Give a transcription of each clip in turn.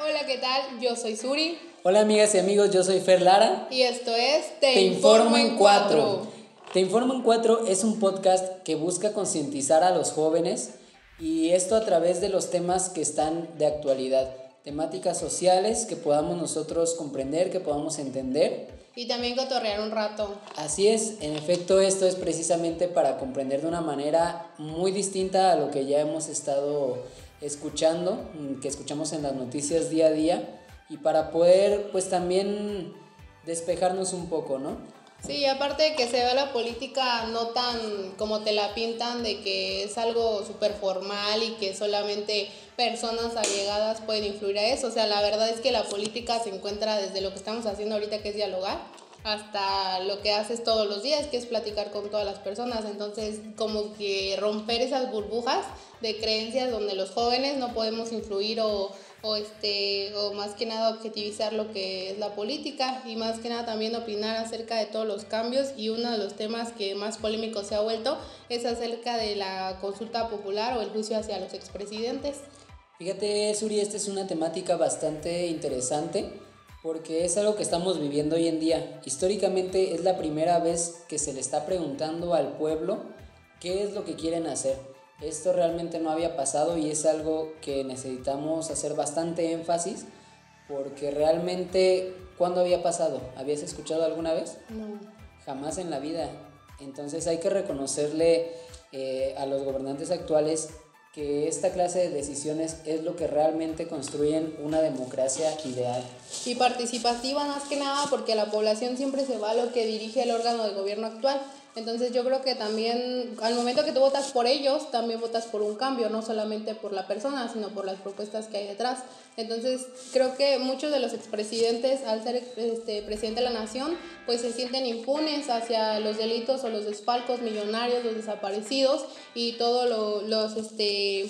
Hola, ¿qué tal? Yo soy Suri. Hola amigas y amigos, yo soy Fer Lara. Y esto es Te, Informo en Cuatro. Te Informo en Cuatro es un podcast que busca concientizar a los jóvenes y esto a través de los temas que están de actualidad, temáticas sociales que podamos nosotros comprender, que podamos entender. Y también cotorrear un rato. Así es, en efecto esto es precisamente para comprender de una manera muy distinta a lo que ya hemos estado escuchando, mm, que escuchamos en las noticias día a día y para poder pues también despejarnos un poco, ¿no? Sí, aparte de que se ve la política no tan como te la pintan, de que es algo súper formal y que solamente personas allegadas pueden influir a eso. O sea, la verdad es que la política se encuentra desde lo que estamos haciendo ahorita, que es dialogar, hasta lo que haces todos los días, que es platicar con todas las personas. Entonces, como que romper esas burbujas de creencias donde los jóvenes no podemos influir o, o, este, o más que nada objetivizar lo que es la política y más que nada también opinar acerca de todos los cambios y uno de los temas que más polémico se ha vuelto es acerca de la consulta popular o el juicio hacia los expresidentes. Fíjate, Suri, esta es una temática bastante interesante porque es algo que estamos viviendo hoy en día. Históricamente es la primera vez que se le está preguntando al pueblo qué es lo que quieren hacer. Esto realmente no había pasado y es algo que necesitamos hacer bastante énfasis porque realmente, ¿cuándo había pasado? ¿Habías escuchado alguna vez? No. Jamás en la vida. Entonces hay que reconocerle eh, a los gobernantes actuales que esta clase de decisiones es lo que realmente construyen una democracia ideal. Y participativa más que nada porque la población siempre se va a lo que dirige el órgano de gobierno actual. Entonces yo creo que también al momento que tú votas por ellos, también votas por un cambio, no solamente por la persona, sino por las propuestas que hay detrás. Entonces creo que muchos de los expresidentes, al ser este, presidente de la nación, pues se sienten impunes hacia los delitos o los desfalcos millonarios, los desaparecidos y todos lo, los, este,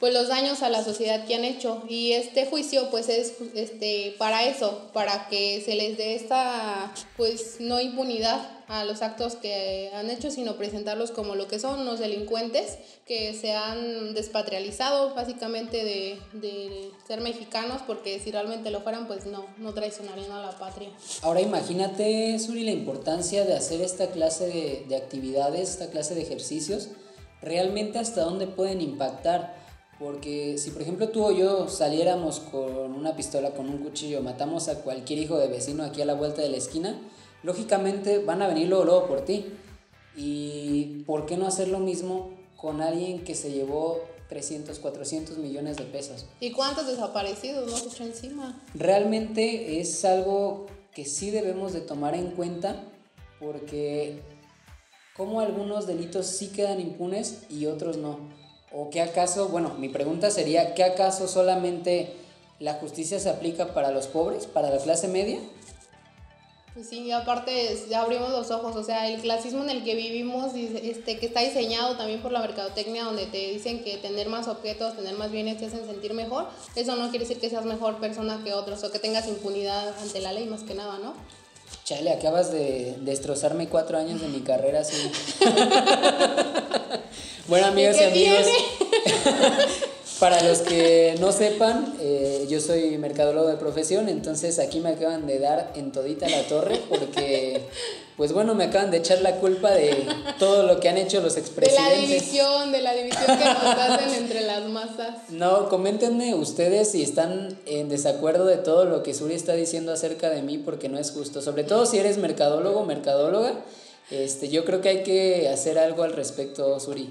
pues los daños a la sociedad que han hecho. Y este juicio pues es este, para eso, para que se les dé esta pues no impunidad a los actos que han hecho, sino presentarlos como lo que son, unos delincuentes que se han despatrializado básicamente de, de ser mexicanos, porque si realmente lo fueran, pues no, no traicionarían a la patria. Ahora imagínate, Suri, la importancia de hacer esta clase de, de actividades, esta clase de ejercicios, realmente hasta dónde pueden impactar. Porque si por ejemplo tú o yo saliéramos con una pistola, con un cuchillo, matamos a cualquier hijo de vecino aquí a la vuelta de la esquina, lógicamente van a venir luego, luego por ti. ¿Y por qué no hacer lo mismo con alguien que se llevó 300, 400 millones de pesos? ¿Y cuántos desaparecidos nos echó encima? Realmente es algo que sí debemos de tomar en cuenta porque como algunos delitos sí quedan impunes y otros no. ¿O qué acaso, bueno, mi pregunta sería, ¿qué acaso solamente la justicia se aplica para los pobres, para la clase media? Pues sí, aparte ya abrimos los ojos, o sea, el clasismo en el que vivimos, este, que está diseñado también por la mercadotecnia, donde te dicen que tener más objetos, tener más bienes te hacen sentir mejor, eso no quiere decir que seas mejor persona que otros o que tengas impunidad ante la ley más que nada, ¿no? Chale, acabas de destrozarme cuatro años de mi carrera, sí. bueno, amigas y, amigos, para los que no sepan, eh, yo soy mercadólogo de profesión, entonces aquí me acaban de dar en todita la torre porque, pues bueno, me acaban de echar la culpa de todo lo que han hecho los expresidentes. De la división, de la división que nos hacen entre las masas. No, coméntenme ustedes si están en desacuerdo de todo lo que Suri está diciendo acerca de mí porque no es justo, sobre todo si eres mercadólogo, mercadóloga. Este, yo creo que hay que hacer algo al respecto, Suri.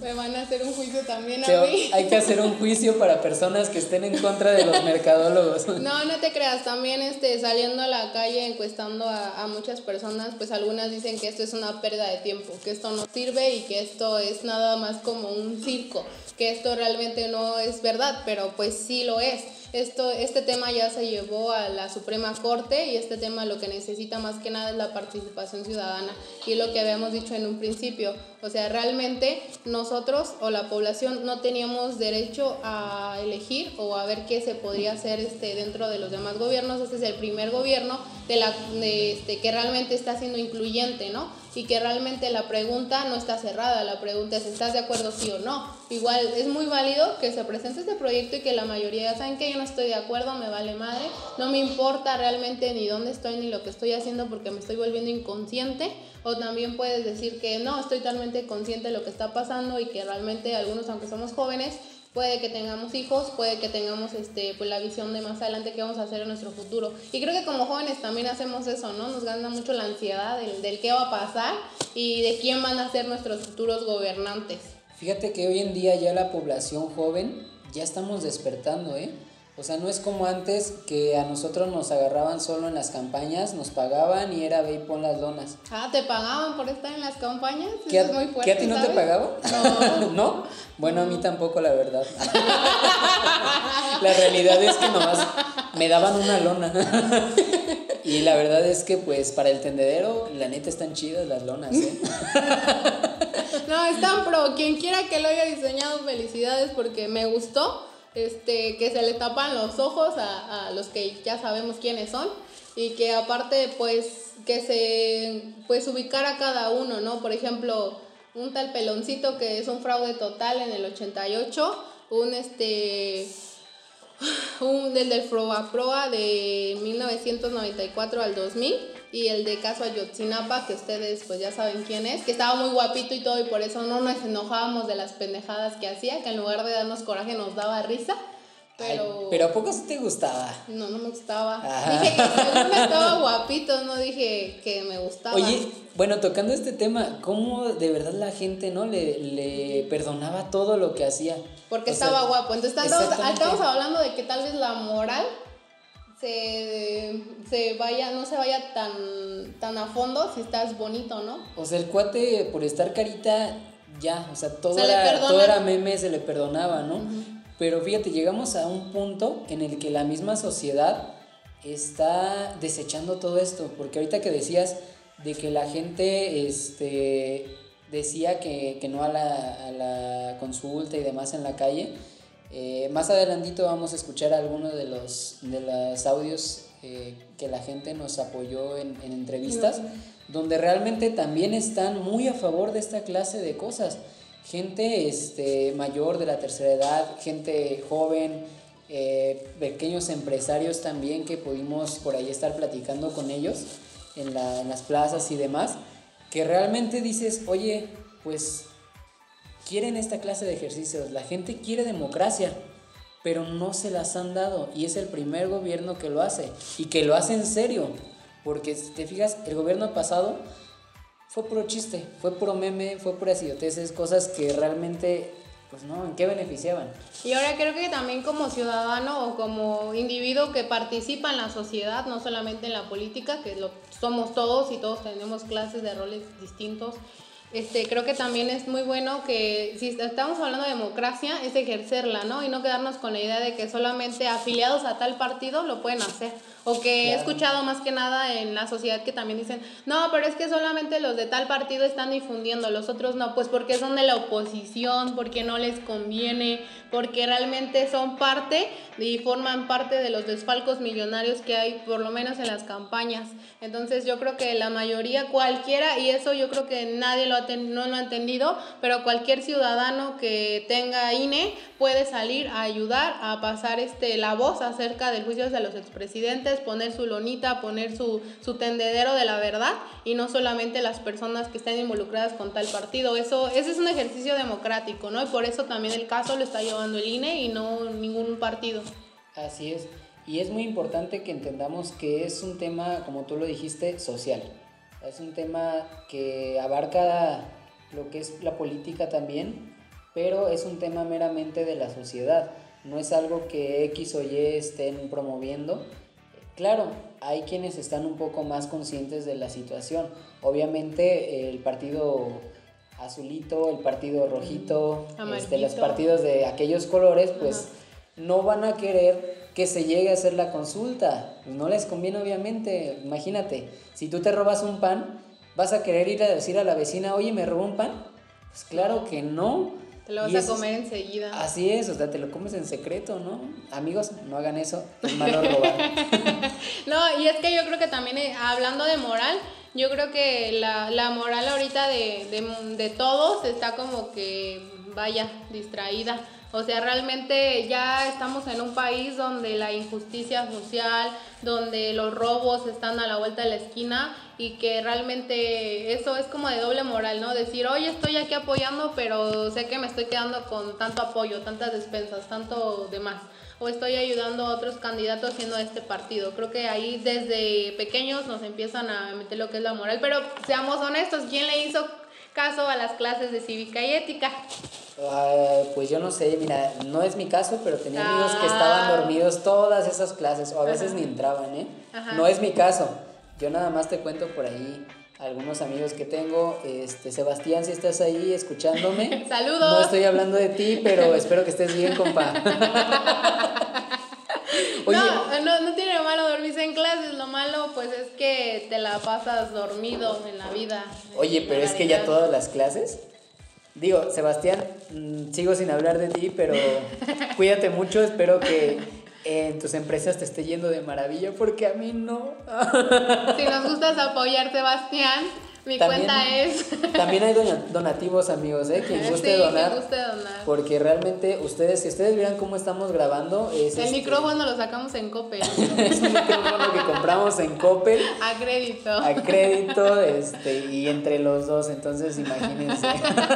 Me van a hacer un juicio también a mí. Hay que hacer un juicio para personas que estén en contra de los mercadólogos. No, no te creas. También este, saliendo a la calle, encuestando a, a muchas personas, pues algunas dicen que esto es una pérdida de tiempo, que esto no sirve y que esto es nada más como un circo, que esto realmente no es verdad, pero pues sí lo es. Esto, este tema ya se llevó a la Suprema Corte y este tema lo que necesita más que nada es la participación ciudadana y lo que habíamos dicho en un principio. O sea, realmente nosotros o la población no teníamos derecho a elegir o a ver qué se podría hacer este, dentro de los demás gobiernos. Este es el primer gobierno de la, de este, que realmente está siendo incluyente, ¿no? Y que realmente la pregunta no está cerrada, la pregunta es ¿estás de acuerdo sí o no? Igual es muy válido que se presente este proyecto y que la mayoría saben que yo no estoy de acuerdo, me vale madre, no me importa realmente ni dónde estoy ni lo que estoy haciendo porque me estoy volviendo inconsciente o también puedes decir que no, estoy totalmente consciente de lo que está pasando y que realmente algunos aunque somos jóvenes puede que tengamos hijos, puede que tengamos este, pues, la visión de más adelante qué vamos a hacer en nuestro futuro. Y creo que como jóvenes también hacemos eso, ¿no? Nos gana mucho la ansiedad del, del qué va a pasar y de quién van a ser nuestros futuros gobernantes. Fíjate que hoy en día ya la población joven ya estamos despertando, ¿eh? O sea, no es como antes que a nosotros nos agarraban solo en las campañas, nos pagaban y era ve y pon las donas. Ah, ¿te pagaban por estar en las campañas? ¿Qué, Eso es muy fuerte, ¿qué a ti no te pagaban? No. ¿No? Bueno, a mí tampoco, la verdad. la realidad es que nomás me daban una lona. y la verdad es que, pues, para el tendedero, la neta están chidas las lonas, ¿eh? no, están pro. Quien quiera que lo haya diseñado, felicidades porque me gustó este, que se le tapan los ojos a, los que ya sabemos quiénes son y que aparte pues que se pues ubicar a cada uno, ¿no? Por ejemplo, un tal peloncito que es un fraude total en el 88, un este un del del Proa Proa de 1994 al 2000 y el de caso Ayotzinapa, que ustedes pues ya saben quién es, que estaba muy guapito y todo y por eso no nos enojábamos de las pendejadas que hacía, que en lugar de darnos coraje nos daba risa. Pero, pero ¿a poco sí te gustaba? No, no me gustaba. Dije que según estaba guapito, no dije que me gustaba. Oye, bueno, tocando este tema, ¿cómo de verdad la gente no le, le perdonaba todo lo que hacía? Porque estaba guapo. Entonces estamos, estamos hablando de que tal vez la moral se, se vaya, no se vaya tan, tan a fondo si estás bonito, ¿no? O sea, el cuate por estar carita, ya, o sea, todo, era, todo era meme, se le perdonaba, ¿no? Pero fíjate, llegamos a un punto en el que la misma sociedad está desechando todo esto, porque ahorita que decías de que la gente este, decía que, no a la, a la consulta y demás en la calle, eh, más adelantito vamos a escuchar algunos de los, de los audios eh, que la gente nos apoyó en, entrevistas, donde realmente también están muy a favor de esta clase de cosas. Gente este, mayor de la tercera edad, gente joven, eh, pequeños empresarios también que pudimos por ahí estar platicando con ellos en, la, en las plazas y demás, que realmente dices, oye, pues quieren esta clase de ejercicios, la gente quiere democracia, pero no se las han dado y es el primer gobierno que lo hace y que lo hace en serio, porque si te fijas, el gobierno pasado fue puro chiste, fue puro meme, fue pura idioteces, cosas que realmente pues no, ¿en qué beneficiaban? Y ahora creo que también como ciudadano o como individuo que participa en la sociedad, no solamente en la política, que lo somos todos y todos tenemos clases de roles distintos este, creo que también es muy bueno que si estamos hablando de democracia, es ejercerla, ¿no? Y no quedarnos con la idea de que solamente afiliados a tal partido lo pueden hacer. O que he escuchado más que nada en la sociedad que también dicen, no, pero es que solamente los de tal partido están difundiendo, los otros no, pues porque son de la oposición, porque no les conviene, porque realmente son parte y forman parte de los desfalcos millonarios que hay, por lo menos en las campañas. Entonces yo creo que la mayoría, cualquiera, y eso yo creo que nadie lo ha no lo ha entendido, pero cualquier ciudadano que tenga INE puede salir a ayudar a pasar este, la voz acerca del juicio de los expresidentes poner su lonita, poner su, su tendedero de la verdad y no solamente las personas que estén involucradas con tal partido. Eso, ese es un ejercicio democrático, ¿no? Y por eso también el caso lo está llevando el INE y no ningún partido. Así es. Y es muy importante que entendamos que es un tema, como tú lo dijiste, social. Es un tema que abarca lo que es la política también, pero es un tema meramente de la sociedad. No es algo que X o Y estén promoviendo, Claro, hay quienes están un poco más conscientes de la situación. Obviamente el partido azulito, el partido rojito, este, los partidos de aquellos colores, pues no van a querer que se llegue a hacer la consulta. No les conviene obviamente. Imagínate, si tú te robas un pan, ¿vas a querer ir a decir a la vecina, oye, me robó un pan? Pues claro que no. Te lo vas a comer enseguida. Así es, o sea, te lo comes en secreto, ¿no? Amigos, no hagan eso, es malo robar. no, y es que yo creo que también, eh, hablando de moral, Yo creo que la, la moral ahorita de, de, de todos está como que, vaya, distraída. O sea, realmente ya estamos en un país donde la injusticia social, donde los robos están a la vuelta de la esquina y que realmente eso es como de doble moral, ¿no? Decir, oye, estoy aquí apoyando, pero sé que me estoy quedando con tanto apoyo, tantas despensas, tanto demás. O estoy ayudando a otros candidatos siendo este partido. Creo que ahí desde pequeños nos empiezan a meter lo que es la moral. Pero seamos honestos, ¿quién le hizo caso a las clases de cívica y ética? pues yo no sé, mira, no es mi caso, pero tenía amigos que estaban ah. dormidos todas esas clases, o a veces ni entraban, ¿eh? No es mi caso. Yo nada más te cuento por ahí algunos amigos que tengo. Este, Sebastián, si estás ahí escuchándome. Saludos. No estoy hablando de ti, pero espero que estés bien, compa. no, no, no tiene malo dormirse en clases, lo malo pues es que te la pasas dormido en la vida. Oye, pero es que ya todas las clases. Digo, Sebastián, mm, sigo sin hablar de ti, pero cuídate mucho, espero que en tus empresas te esté yendo de maravilla, porque a mí no. si nos gustas apoyar, Sebastián, mi cuenta es. también hay donativos, amigos, ¿eh? Quien guste, donar, guste donar. Porque realmente, ustedes, si ustedes vieran cómo estamos grabando. Es El este micrófono lo sacamos en Coppel. es un micrófono que compramos en Coppel. A crédito. A crédito, este, y entre los dos. Entonces, imagínense.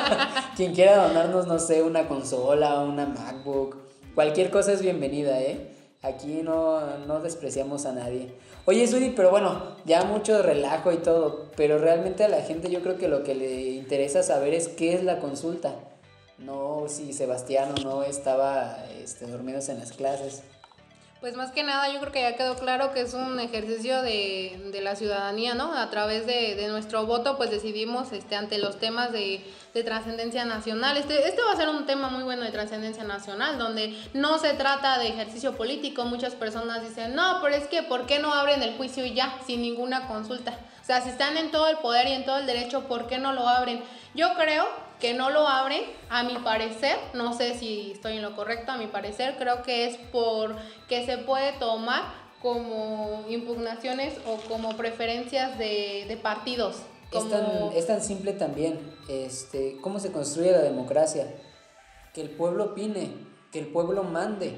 Quien quiera donarnos, no sé, una consola, una MacBook. Cualquier cosa es bienvenida, ¿eh? Aquí no, no despreciamos a nadie. Oye, Suri, pero bueno, ya mucho relajo y todo, pero realmente a la gente yo creo que lo que le interesa saber es qué es la consulta. No si Sebastián o no estaba este, dormidos en las clases. Pues más que nada yo creo que ya quedó claro que es un ejercicio de, de la ciudadanía, ¿no? A través de, de, nuestro voto pues decidimos este, ante los temas de, de trascendencia nacional. Este, este va a ser un tema muy bueno de trascendencia nacional, donde no se trata de ejercicio político. Muchas personas dicen, no, pero es que ¿por qué no abren el juicio ya, sin ninguna consulta? O sea, si están en todo el poder y en todo el derecho, ¿por qué no lo abren? Yo creo que no lo abren, a mi parecer, no sé si estoy en lo correcto, a mi parecer, creo que es por que se puede tomar como impugnaciones o como preferencias de, de partidos. Es, tan, es, tan, simple también, este, cómo se construye la democracia, que el pueblo opine, que el pueblo mande,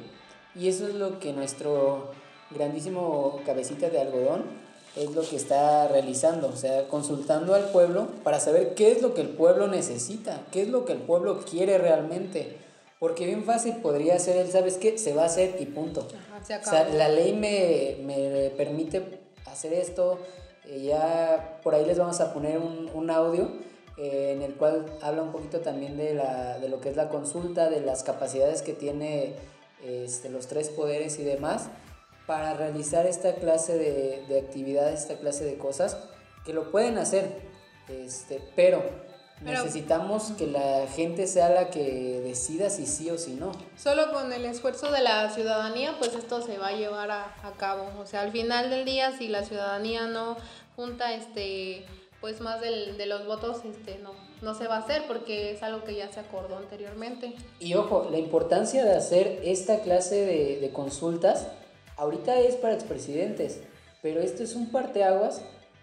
y eso es lo que nuestro grandísimo cabecita de algodón es lo que está realizando, o sea, consultando al pueblo para saber qué es lo que el pueblo necesita, qué es lo que el pueblo quiere realmente. Porque bien fácil podría ser él, ¿sabes qué? Se va a hacer y punto. o sea, la ley me, me permite hacer esto. Eh, ya por ahí les vamos a poner un, un audio eh, en el cual habla un poquito también de, la, de lo que es la consulta, de las capacidades que tiene este, los tres poderes y demás para realizar esta clase de, de, actividades, esta clase de cosas, que lo pueden hacer, este, pero, necesitamos que la gente sea la que decida si sí o si no. Solo con el esfuerzo de la ciudadanía, pues esto se va a llevar a, a cabo. O sea, al final del día, si la ciudadanía no junta este pues más del, de los votos este no no se va a hacer porque es algo que ya se acordó anteriormente. Y ojo, la importancia de hacer esta clase de, de consultas ahorita es para expresidentes, pero esto es un parteaguas,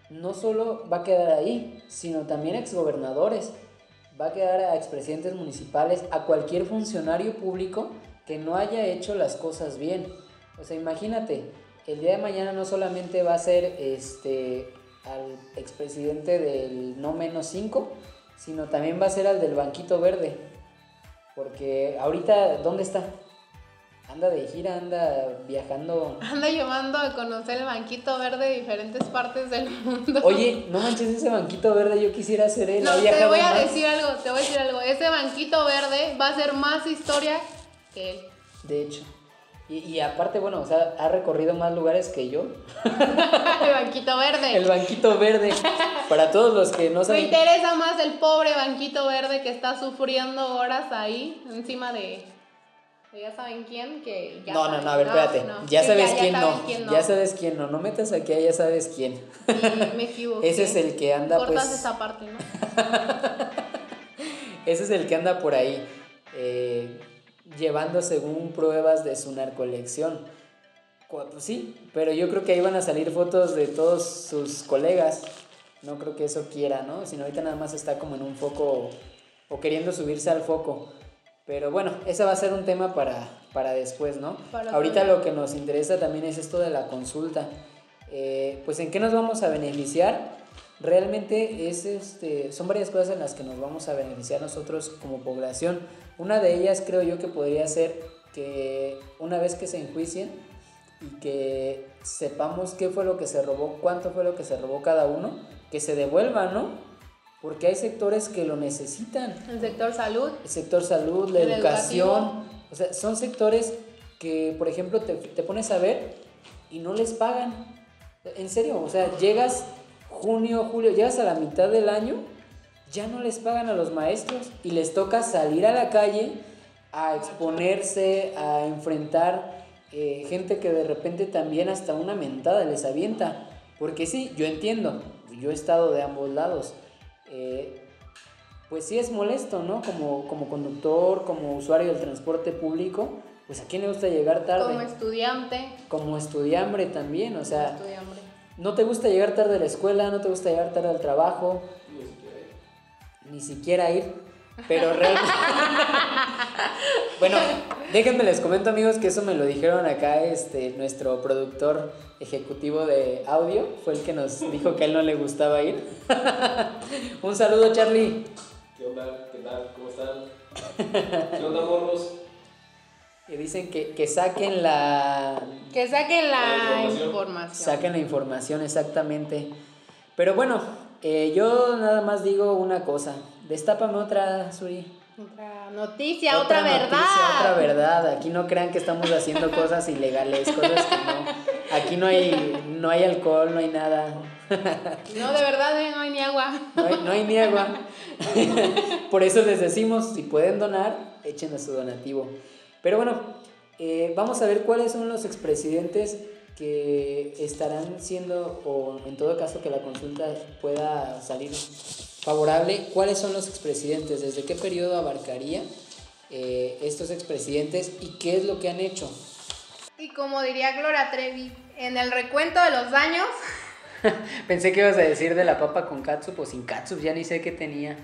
no solo va a quedar ahí, sino también a exgobernadores, va a quedar a expresidentes municipales, a cualquier funcionario público que no haya hecho las cosas bien. O sea, imagínate, el día de mañana no solamente va a ser este al expresidente del no menos 5, sino también va a ser al del banquito verde. Porque ahorita, ¿dónde está? Anda de gira, anda viajando. Anda llevando a conocer el banquito verde de diferentes partes del mundo. Oye, no manches ese banquito verde, yo quisiera ser él. No, te voy a decir algo, te voy a decir algo. Ese banquito verde va a ser más historia que él. De hecho. Y, y aparte, bueno, o sea, ha recorrido más lugares que yo. el banquito verde. El banquito verde. Para todos los que no saben. Me interesa más el pobre banquito verde que está sufriendo horas ahí encima de ya saben quién, que ya No, no, no, a ver, espérate. Ya sabes quién, no. Ya sabes quién no. No metas aquí, ya sabes quién. me equivoqué. Ese es el que anda Cortas pues... esa parte, ¿no? Ese es el que anda por ahí eh, llevando según pruebas de su narcolección. Pues sí, pero yo creo que ahí van a salir fotos de todos sus colegas. no creo que eso quiera, ¿no? Sino ahorita nada más está como en un foco o queriendo subirse al foco. Pero bueno, ese va a ser un tema para, para después, ¿no? ahorita lo que nos interesa también es esto de la consulta. Eh, pues en qué nos vamos a beneficiar realmente es este, son varias cosas en las que nos vamos a beneficiar nosotros como población. Una de ellas creo yo que podría ser que una vez que se enjuicien y que sepamos qué fue lo que se robó, cuánto fue lo que se robó cada uno, que se devuelva, ¿no? Porque hay sectores que lo necesitan. El sector salud. El sector salud, la educación. O sea, son sectores que, por ejemplo, te, te pones a ver y no les pagan. En serio, o sea, llegas junio, julio, llegas a la mitad del año, ya no les pagan a los maestros y les toca salir a la calle a exponerse, a enfrentar eh, gente que de repente también hasta una mentada les avienta. Porque sí, yo entiendo, yo he estado de ambos lados. Eh, pues sí es molesto, ¿no? Como, como conductor, como usuario del transporte público, pues a quién le gusta llegar tarde. Como estudiante. Como estudiambre también, o sea, no te gusta llegar tarde a la escuela, no te gusta llegar tarde al trabajo, ni siquiera ir, pero realmente... bueno, déjenme les comento amigos que eso me lo dijeron acá este, nuestro productor ejecutivo de audio, fue el que nos dijo que a él no le gustaba ir. Un saludo Charlie. ¿Qué onda? ¿Qué tal? ¿Cómo están? ¿Qué onda morros? Y dicen que, que saquen la... Que saquen la, información. Saquen la información, exactamente. Pero bueno, eh, yo nada más digo una cosa. Destápame otra, Suri. Otra noticia, otra, verdad. Otra verdad. Aquí no crean que estamos haciendo cosas ilegales, cosas que no. Aquí no hay, no hay alcohol, no hay nada. No, de verdad, eh, no hay ni agua. No hay, no hay ni agua. Por eso les decimos, si pueden donar, echen a su donativo. Pero bueno, eh, vamos a ver cuáles son los expresidentes que estarán siendo, o en todo caso que la consulta pueda salir favorable, cuáles son los expresidentes, desde qué periodo abarcaría eh, estos expresidentes y qué es lo que han hecho. Y como diría Gloria Trevi, en el recuento de los daños... Pensé que ibas a decir de la papa con katsup o sin katsup, ya ni sé qué tenía.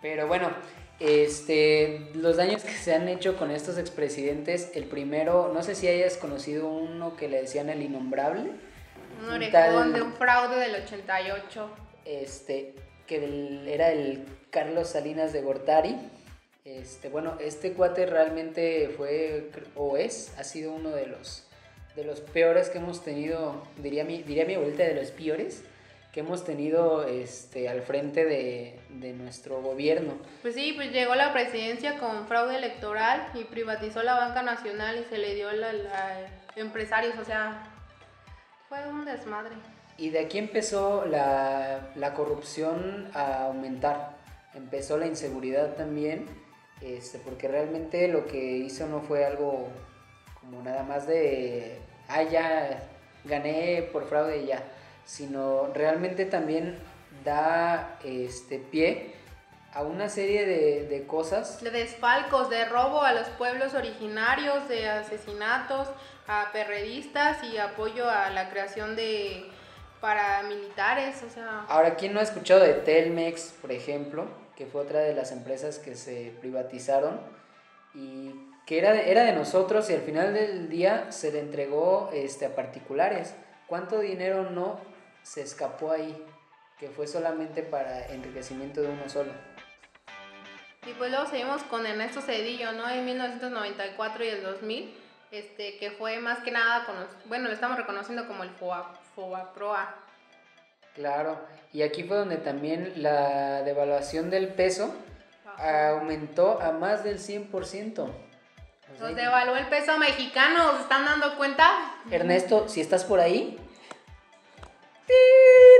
Pero bueno, este, los daños que se han hecho con estos expresidentes, el primero, no sé si hayas conocido uno que le decían el innombrable. Un orejón de un fraude del 88. Este, que era el Carlos Salinas de Gortari. Este, bueno, este cuate realmente fue, o es, ha sido uno de los, de los peores que hemos tenido, diría mi, diría mi abuelita, de los peores que hemos tenido este, al frente de, de, nuestro gobierno. Pues sí, pues llegó la presidencia con fraude electoral y privatizó la banca nacional y se le dio a empresarios, o sea, fue un desmadre. Y de aquí empezó la, la corrupción a aumentar, empezó la inseguridad también, este, porque realmente lo que hizo no fue algo como nada más de, ah, ya gané por fraude y ya sino realmente también da este pie a una serie de, de, cosas. De desfalcos, de robo a los pueblos originarios, de asesinatos a perredistas y apoyo a la creación de paramilitares, o sea... Ahora, ¿quién no ha escuchado de Telmex, por ejemplo, que fue otra de las empresas que se privatizaron y que era de, era de nosotros y al final del día se le entregó este, a particulares? ¿Cuánto dinero no se escapó ahí, que fue solamente para enriquecimiento de uno solo. Y pues luego seguimos con Ernesto Cedillo, ¿no? En 1994 y el 2000, este, que fue más que nada, con bueno, lo estamos reconociendo como el FOA, Proa. Claro, y aquí fue donde también la devaluación del peso aumentó a más del 100%. Nos devaluó el peso mexicano, ¿se están dando cuenta? Ernesto, si estás por ahí,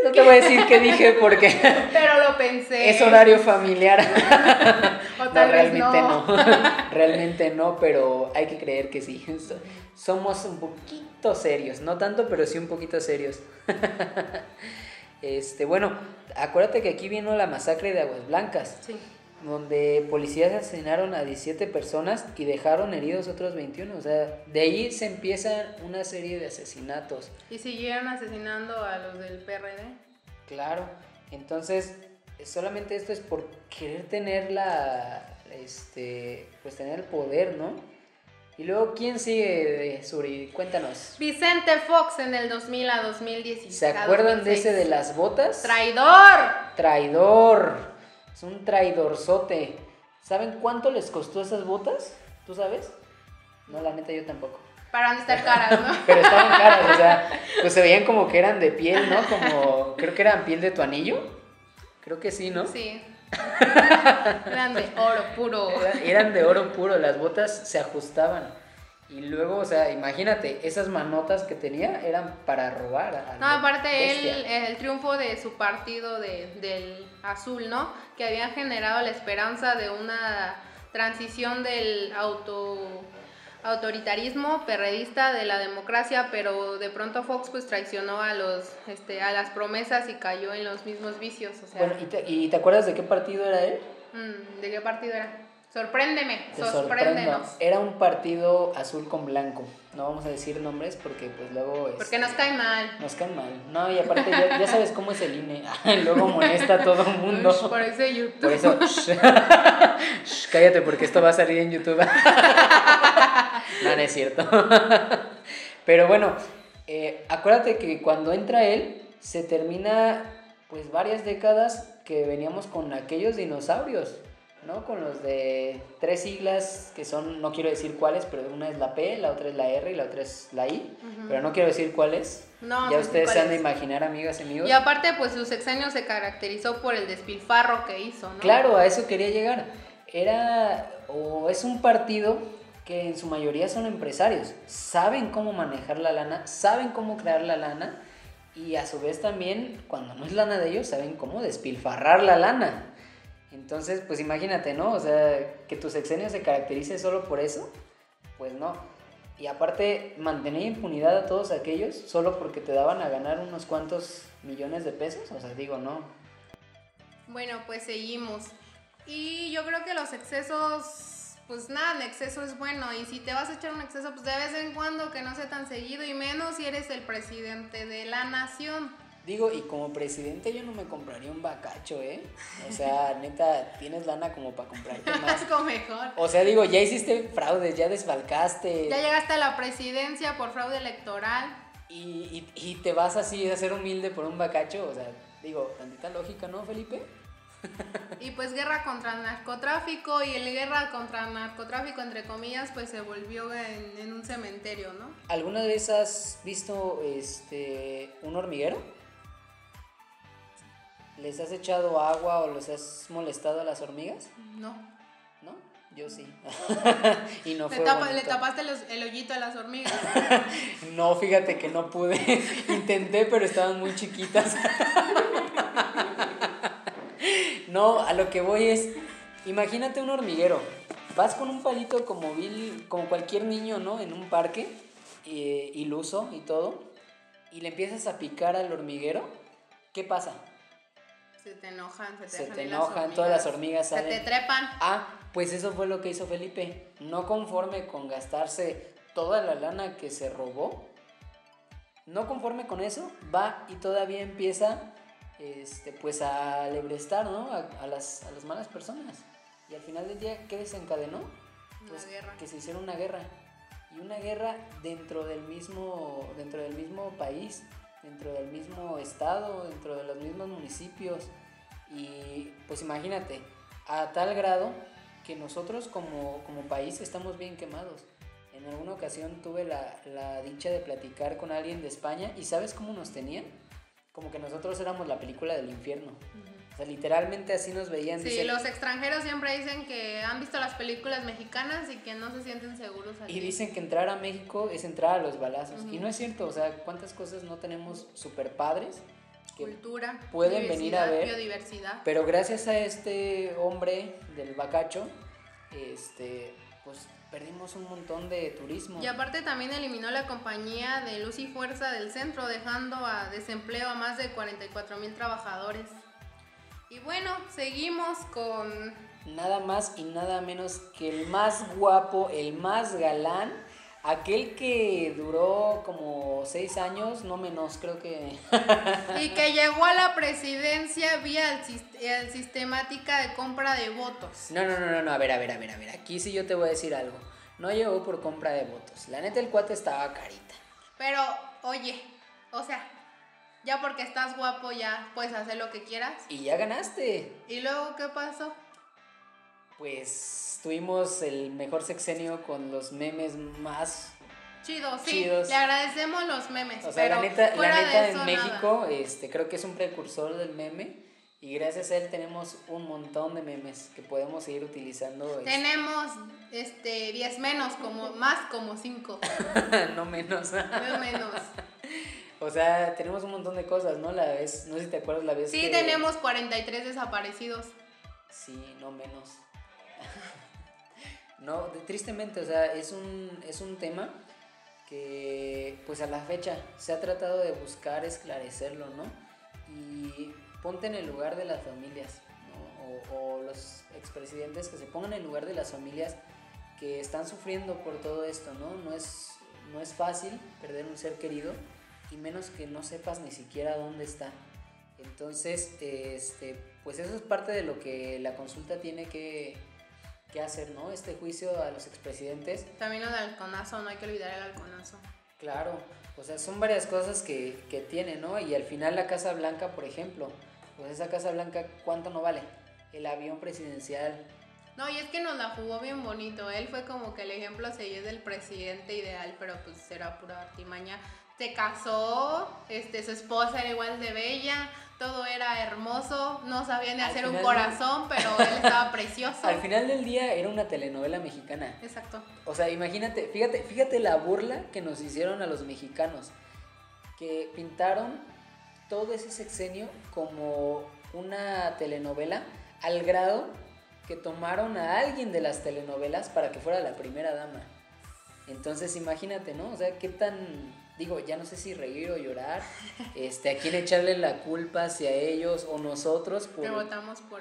no te voy a decir qué dije porque. Pero lo pensé. Es horario familiar. no, realmente no. realmente no, pero hay que creer que sí. Somos un poquito serios. No tanto, pero sí un poquito serios. Este, bueno, acuérdate que aquí vino la masacre de Aguas Blancas. Sí donde policías asesinaron a 17 personas y dejaron heridos otros 21. O sea, de ahí se empieza una serie de asesinatos. Y siguieron asesinando a los del PRD. Claro. Entonces, solamente esto es por querer tener la, este, pues tener el poder, ¿no? Y luego, ¿quién sigue, Suri? Cuéntanos. Vicente Fox en el 2000 a 2016. ¿Se acuerdan de ese de las botas? ¡Traidor! Traidor. Es un traidorzote. ¿Saben cuánto les costó esas botas? ¿Tú sabes? No, la neta yo tampoco. Para no estar caras, ¿no? Pero estaban caras, o sea, pues se veían como que eran de piel, ¿no? Como, creo que eran piel de tu anillo. Creo que sí, ¿no? Sí. Eran de oro puro. Eran de oro puro, las botas se ajustaban. Y luego, o sea, imagínate, esas manotas que tenía eran para robar. a No, aparte él, el triunfo de su partido de, del azul, ¿no? Que había generado la esperanza de una transición del auto autoritarismo perredista de la democracia, pero de pronto Fox pues traicionó a los este a las promesas y cayó en los mismos vicios, o sea, Bueno, ¿y te, y te acuerdas de qué partido era él? mm, ¿de qué partido era? Sorpréndeme, sorpréndenos. Era un partido azul con blanco. No vamos a decir nombres porque pues luego... Porque este, nos cae mal. Nos caen mal. No, y aparte ya, ya sabes cómo es el INE. Luego molesta a todo el mundo. Ush, por ese YouTube. Por eso, shh, cállate porque esto va a salir en YouTube. no, no es cierto. Pero bueno, eh, acuérdate que cuando entra él, se termina pues varias décadas que veníamos con aquellos dinosaurios, ¿no? Con los de tres siglas que son, no quiero decir cuáles, pero una es la P, la otra es la R y la otra es la I, pero no quiero decir cuáles. No, ya ustedes se han de imaginar, amigas y amigos. Y aparte, pues su sexenio se caracterizó por el despilfarro que hizo, ¿no? Claro, a eso quería llegar. Era o es un partido que en su mayoría son empresarios, saben cómo manejar la lana, saben cómo crear la lana y a su vez también cuando no es lana de ellos saben cómo despilfarrar la lana. Entonces, pues imagínate, ¿no? O sea, que tu sexenio se caracterice solo por eso, pues no. Y aparte, mantener impunidad a todos aquellos solo porque te daban a ganar unos cuantos millones de pesos, o sea, digo, no. Bueno, pues seguimos. Y yo creo que los excesos, pues nada, en exceso es bueno. Y si te vas a echar un exceso, pues de vez en cuando, que no sea tan seguido. Y menos si eres el presidente de la nación. Digo, y como presidente yo no me compraría un bacacho, ¿eh? O sea, neta, tienes lana como para comprarte más. Algo mejor. O sea, digo, ya hiciste fraudes, ya desfalcaste Ya llegaste a la presidencia por fraude electoral. y, y, y te vas así a ser humilde por un bacacho. O sea, digo, tantita lógica, ¿no, Felipe? Y pues guerra contra el narcotráfico. Y el guerra contra el narcotráfico, entre comillas, pues se volvió en, en un cementerio, ¿no? ¿Alguna vez has visto este un hormiguero? ¿Les has echado agua o les has molestado a las hormigas? No. ¿No? Yo sí. y no Le, fue tapa- le tapaste los- el hoyito a las hormigas. No, fíjate que no pude. Intenté, pero estaban muy chiquitas. No, a lo que voy es, imagínate un hormiguero. Vas con un palito como Bill, como cualquier niño, ¿no? En un parque, eh, iluso y todo, y le empiezas a picar al hormiguero. ¿Qué pasa? Se te enojan, se te, Se te las enojan, todas las hormigas Se salen. te trepan. Ah, pues eso fue lo que hizo Felipe. No conforme con gastarse toda la lana que se robó, no conforme con eso, va y todavía empieza este, pues a lebrestar, ¿no? A, a las, a las malas personas. Y al final del día, ¿qué desencadenó? Una Pues guerra. que se hiciera una guerra. Y una guerra dentro del mismo, dentro del mismo país, dentro del mismo estado, dentro de los mismos municipios. Y pues imagínate, a tal grado que nosotros como, como país estamos bien quemados. En alguna ocasión tuve la, la dicha de platicar con alguien de España y ¿sabes cómo nos tenían? Como que nosotros éramos la película del infierno. O sea, literalmente así nos veían. Sí, dicen- los extranjeros siempre dicen que han visto las películas mexicanas y que no se sienten seguros aquí. Y dicen que entrar a México es entrar a los balazos. Y no es cierto, o sea, ¿cuántas cosas no tenemos super padres? Que, Cultura, pueden venir a ver. biodiversidad. pero gracias a este hombre del bacacho, este, pues perdimos un montón de turismo. Y aparte también eliminó la compañía de Luz y Fuerza del centro, dejando a desempleo a más de 44 mil trabajadores. Y bueno, seguimos con... Nada más y nada menos que el más guapo, el más galán, Aquel que duró como seis años, no menos, creo que. y que llegó a la presidencia vía el, sistemática de compra de votos. No, no, no, no, no, a ver, a ver, a ver, a ver. Aquí sí yo te voy a decir algo. No llegó por compra de votos. La neta, el cuate estaba carita. Pero, oye, o sea, ya porque estás guapo ya puedes hacer lo que quieras. Y ya ganaste. ¿Y luego qué pasó? Pues tuvimos el mejor sexenio con los memes más chidos. Sí, le agradecemos los memes. O sea, la neta, la neta en México este, creo que es un precursor del meme. Y gracias a él tenemos un montón de memes que podemos seguir utilizando. Este. Tenemos este 10 menos, como más como 5. no menos. no menos. O sea, tenemos un montón de cosas, ¿no? La vez, no sé si te acuerdas la vez Sí, tenemos 43 desaparecidos. Sí, no menos. no, tristemente, o sea, es un, es un tema que pues a la fecha se ha tratado de buscar esclarecerlo, ¿no? Y ponte en el lugar de las familias, ¿no? O, o los expresidentes que se pongan en el lugar de las familias que están sufriendo por todo esto, ¿no? No es, no es fácil perder un ser querido y menos que no sepas ni siquiera dónde está. Entonces, este, pues eso es parte de lo que la consulta tiene que, que hacer, ¿no? Este juicio a los expresidentes. También lo del halconazo, no hay que olvidar el halconazo. Claro, o sea, son varias cosas que, que tiene, ¿no? Y al final la Casa Blanca, por ejemplo, pues esa Casa Blanca, ¿cuánto no vale? El avión presidencial. No, y es que nos la jugó bien bonito. Él fue como que el ejemplo a seguir del presidente ideal, pero pues era pura artimaña se casó, este, su esposa era igual de bella, todo era hermoso, no sabía ni hacer un corazón, pero él estaba precioso. Al final del día era una telenovela mexicana. Exacto. O sea, imagínate, fíjate, fíjate la burla que nos hicieron a los mexicanos, que pintaron todo ese sexenio como una telenovela al grado que tomaron a alguien de las telenovelas para que fuera la primera dama. Entonces imagínate, ¿no? O sea, qué tan digo, ya no sé si reír o llorar, este, a quién echarle la culpa hacia ellos o nosotros por,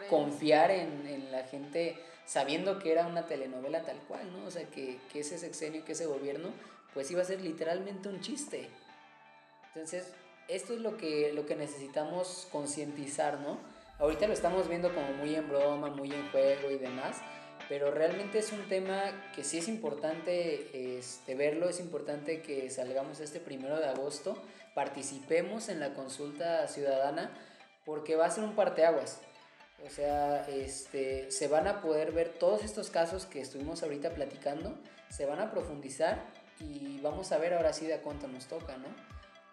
confiar en, la gente sabiendo que era una telenovela tal cual, ¿no? O sea, que, que ese sexenio, que ese gobierno, pues iba a ser literalmente un chiste. Entonces, esto es lo que, lo que necesitamos concientizar, ¿no? Ahorita lo estamos viendo como muy en broma, muy en juego y demás, pero realmente es un tema que sí es importante este, verlo, es importante que salgamos este primero de agosto, participemos en la consulta ciudadana, porque va a ser un parteaguas. O sea, este, se van a poder ver todos estos casos que estuvimos ahorita platicando, se van a profundizar y vamos a ver ahora sí de a cuánto nos toca, ¿no?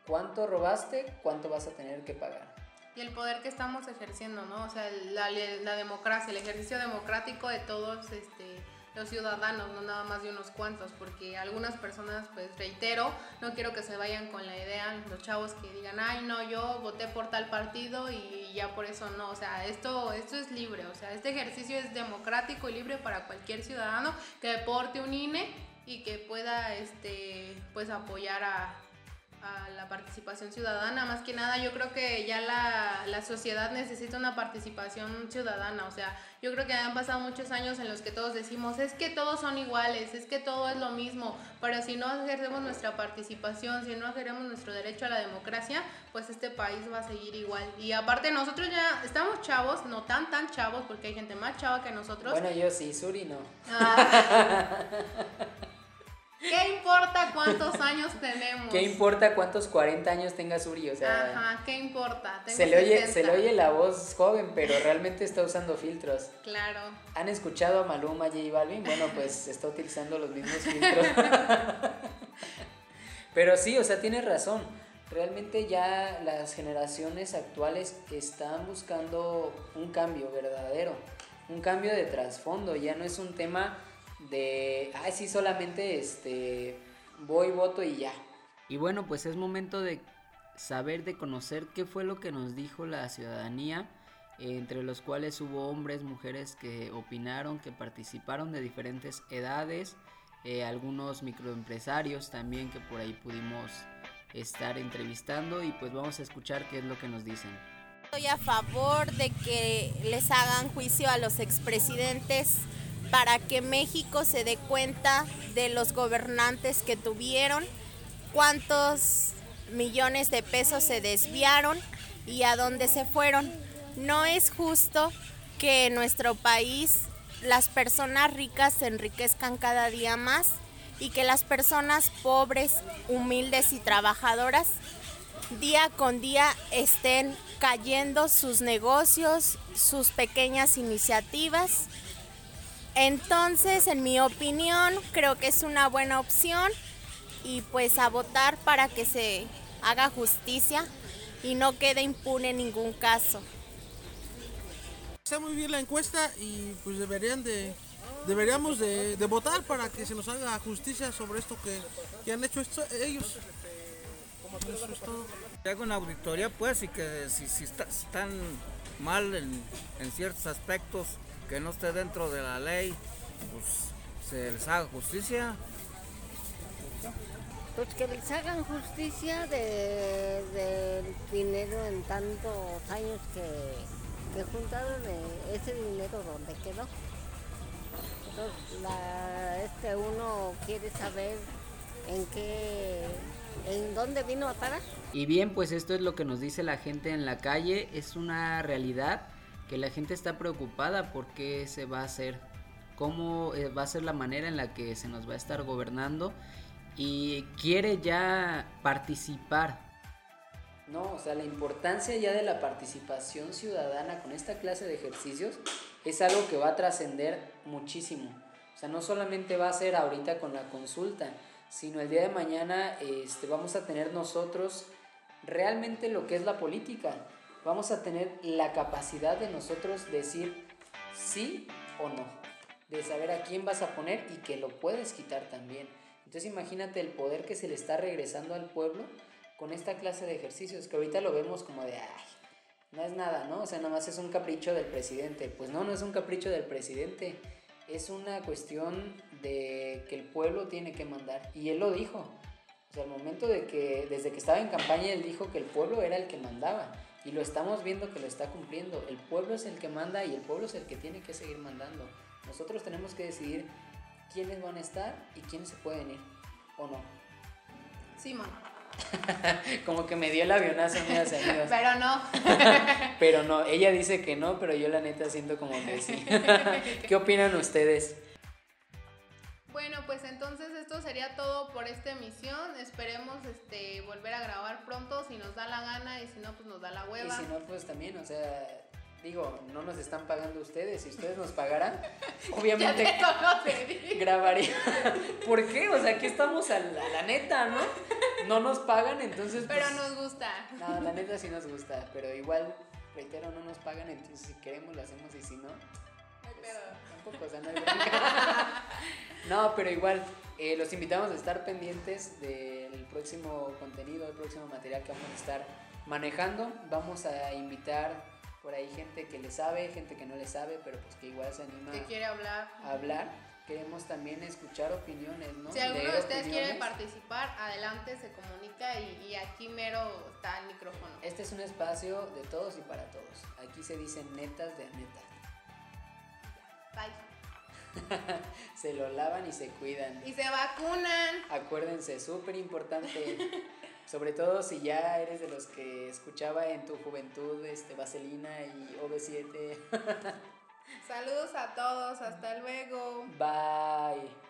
¿Cuánto robaste? ¿Cuánto vas a tener que pagar? Y el poder que estamos ejerciendo, ¿no? O sea, la, democracia, el ejercicio democrático de todos este, los ciudadanos, no nada más de unos cuantos, porque algunas personas, pues reitero, no quiero que se vayan con la idea, los chavos que digan, ay, no, yo voté por tal partido y ya por eso no, o sea, esto, esto es libre, o sea, este ejercicio es democrático y libre para cualquier ciudadano que porte un INE y que pueda, este, pues apoyar a, a la participación ciudadana. Más que nada, yo creo que ya la, la, sociedad necesita una participación ciudadana. O sea, yo creo que han pasado muchos años en los que todos decimos, es que todos son iguales, es que todo es lo mismo. Pero si no ejercemos nuestra participación, si no ejercemos nuestro derecho a la democracia, pues este país va a seguir igual. Y aparte, nosotros ya estamos chavos, no tan, tan chavos, porque hay gente más chava que nosotros. Bueno, yo sí, Suri no. Ah. ¿Qué importa cuántos años tenemos? ¿Qué importa cuántos 40 años tenga Suri? O sea, Ajá, ¿qué importa? se, le oye, se le oye la voz joven, pero realmente está usando filtros. Claro. ¿Han escuchado a Maluma, J Balvin? Bueno, pues está utilizando los mismos filtros. pero sí, o sea, tiene razón. Realmente ya las generaciones actuales están buscando un cambio verdadero, un cambio de trasfondo. Ya no es un tema de, ay, sí, solamente este, voy, voto y ya. Y bueno, pues es momento de saber, de conocer qué fue lo que nos dijo la ciudadanía, entre los cuales hubo hombres, mujeres que opinaron, que participaron de diferentes edades, eh, algunos microempresarios también que por ahí pudimos estar entrevistando y pues vamos a escuchar qué es lo que nos dicen. Estoy a favor de que les hagan juicio a los expresidentes para que México se dé cuenta de los gobernantes que tuvieron, cuántos millones de pesos se desviaron y a dónde se fueron. No es justo que en nuestro país las personas ricas se enriquezcan cada día más y que las personas pobres, humildes y trabajadoras día con día estén cayendo sus negocios, sus pequeñas iniciativas. Entonces, en mi opinión, creo que es una buena opción y pues a votar para que se haga justicia y no quede impune ningún caso. Está muy bien la encuesta y pues deberían de deberíamos de, votar para que se nos haga justicia sobre esto que, han hecho ellos. Eso es todo. Haga una auditoría pues y que si, si, están mal en, en, ciertos aspectos que no esté dentro de la ley, pues se les haga justicia. Pues que les hagan justicia del de dinero en tantos años que, que juntaron eh, ese dinero donde quedó. Entonces, la, este uno quiere saber en qué, en dónde vino a parar. Y bien, pues esto es lo que nos dice la gente en la calle, es una realidad que la gente está preocupada por qué se va a hacer, cómo eh, va a ser la manera en la que se nos va a estar gobernando y quiere ya participar. No, o sea, la importancia ya de la participación ciudadana con esta clase de ejercicios es algo que va a trascender muchísimo. O sea, no solamente va a ser ahorita con la consulta, sino el día de mañana este, vamos a tener nosotros realmente lo que es la política. Vamos a tener la capacidad de nosotros decir sí o no, de saber a quién vas a poner y que lo puedes quitar también. Entonces imagínate el poder que se le está regresando al pueblo con esta clase de ejercicios, que ahorita lo vemos como de, ay, no es nada, ¿no? O sea, nada más es un capricho del presidente. Pues no, no es un capricho del presidente. Es una cuestión de que el pueblo tiene que mandar. Y él lo dijo. O sea, al momento de que, desde que estaba en campaña, él dijo que el pueblo era el que mandaba. Y lo estamos viendo que lo está cumpliendo. El pueblo es el que manda y el pueblo es el que tiene que seguir mandando. Nosotros tenemos que decidir quiénes van a estar y quiénes se pueden ir. ¿O no? Sí, man. Como que me dio el avionazo, amigas amigos. Pero no. pero no, ella dice que no, pero yo la neta siento como que sí. ¿Qué opinan ustedes? Bueno, pues entonces esto sería todo por esta emisión. Esperemos este volver a grabar pronto si nos da la gana y si no pues nos da la hueva. Y si no pues también, o sea, digo, no nos están pagando ustedes, si ustedes nos pagaran, obviamente grabaría. ¿Por qué? O sea, aquí estamos a la, neta, ¿no? No nos pagan, entonces... Pero pues, nos gusta. No, la neta sí nos gusta, pero igual, reitero, no nos pagan, entonces si queremos lo hacemos y si no... Pues, tampoco, o sea, no hay No, pero igual, eh, los invitamos a estar pendientes del próximo contenido, del próximo material que vamos a estar manejando. Vamos a invitar por ahí gente que le sabe, gente que no le sabe, pero pues que igual se anima que quiere hablar. a hablar. Queremos también escuchar opiniones, ¿no? Si alguno de ustedes quiere participar, adelante, se comunica y, y, aquí mero está el micrófono. Este es un espacio de todos y para todos. Aquí se dicen netas de neta. Bye. se lo lavan y se cuidan. Y se vacunan. Acuérdense, súper importante. Sobre todo si ya eres de los que escuchaba en tu juventud este, Vaselina y OV7. Saludos a todos, hasta luego. Bye.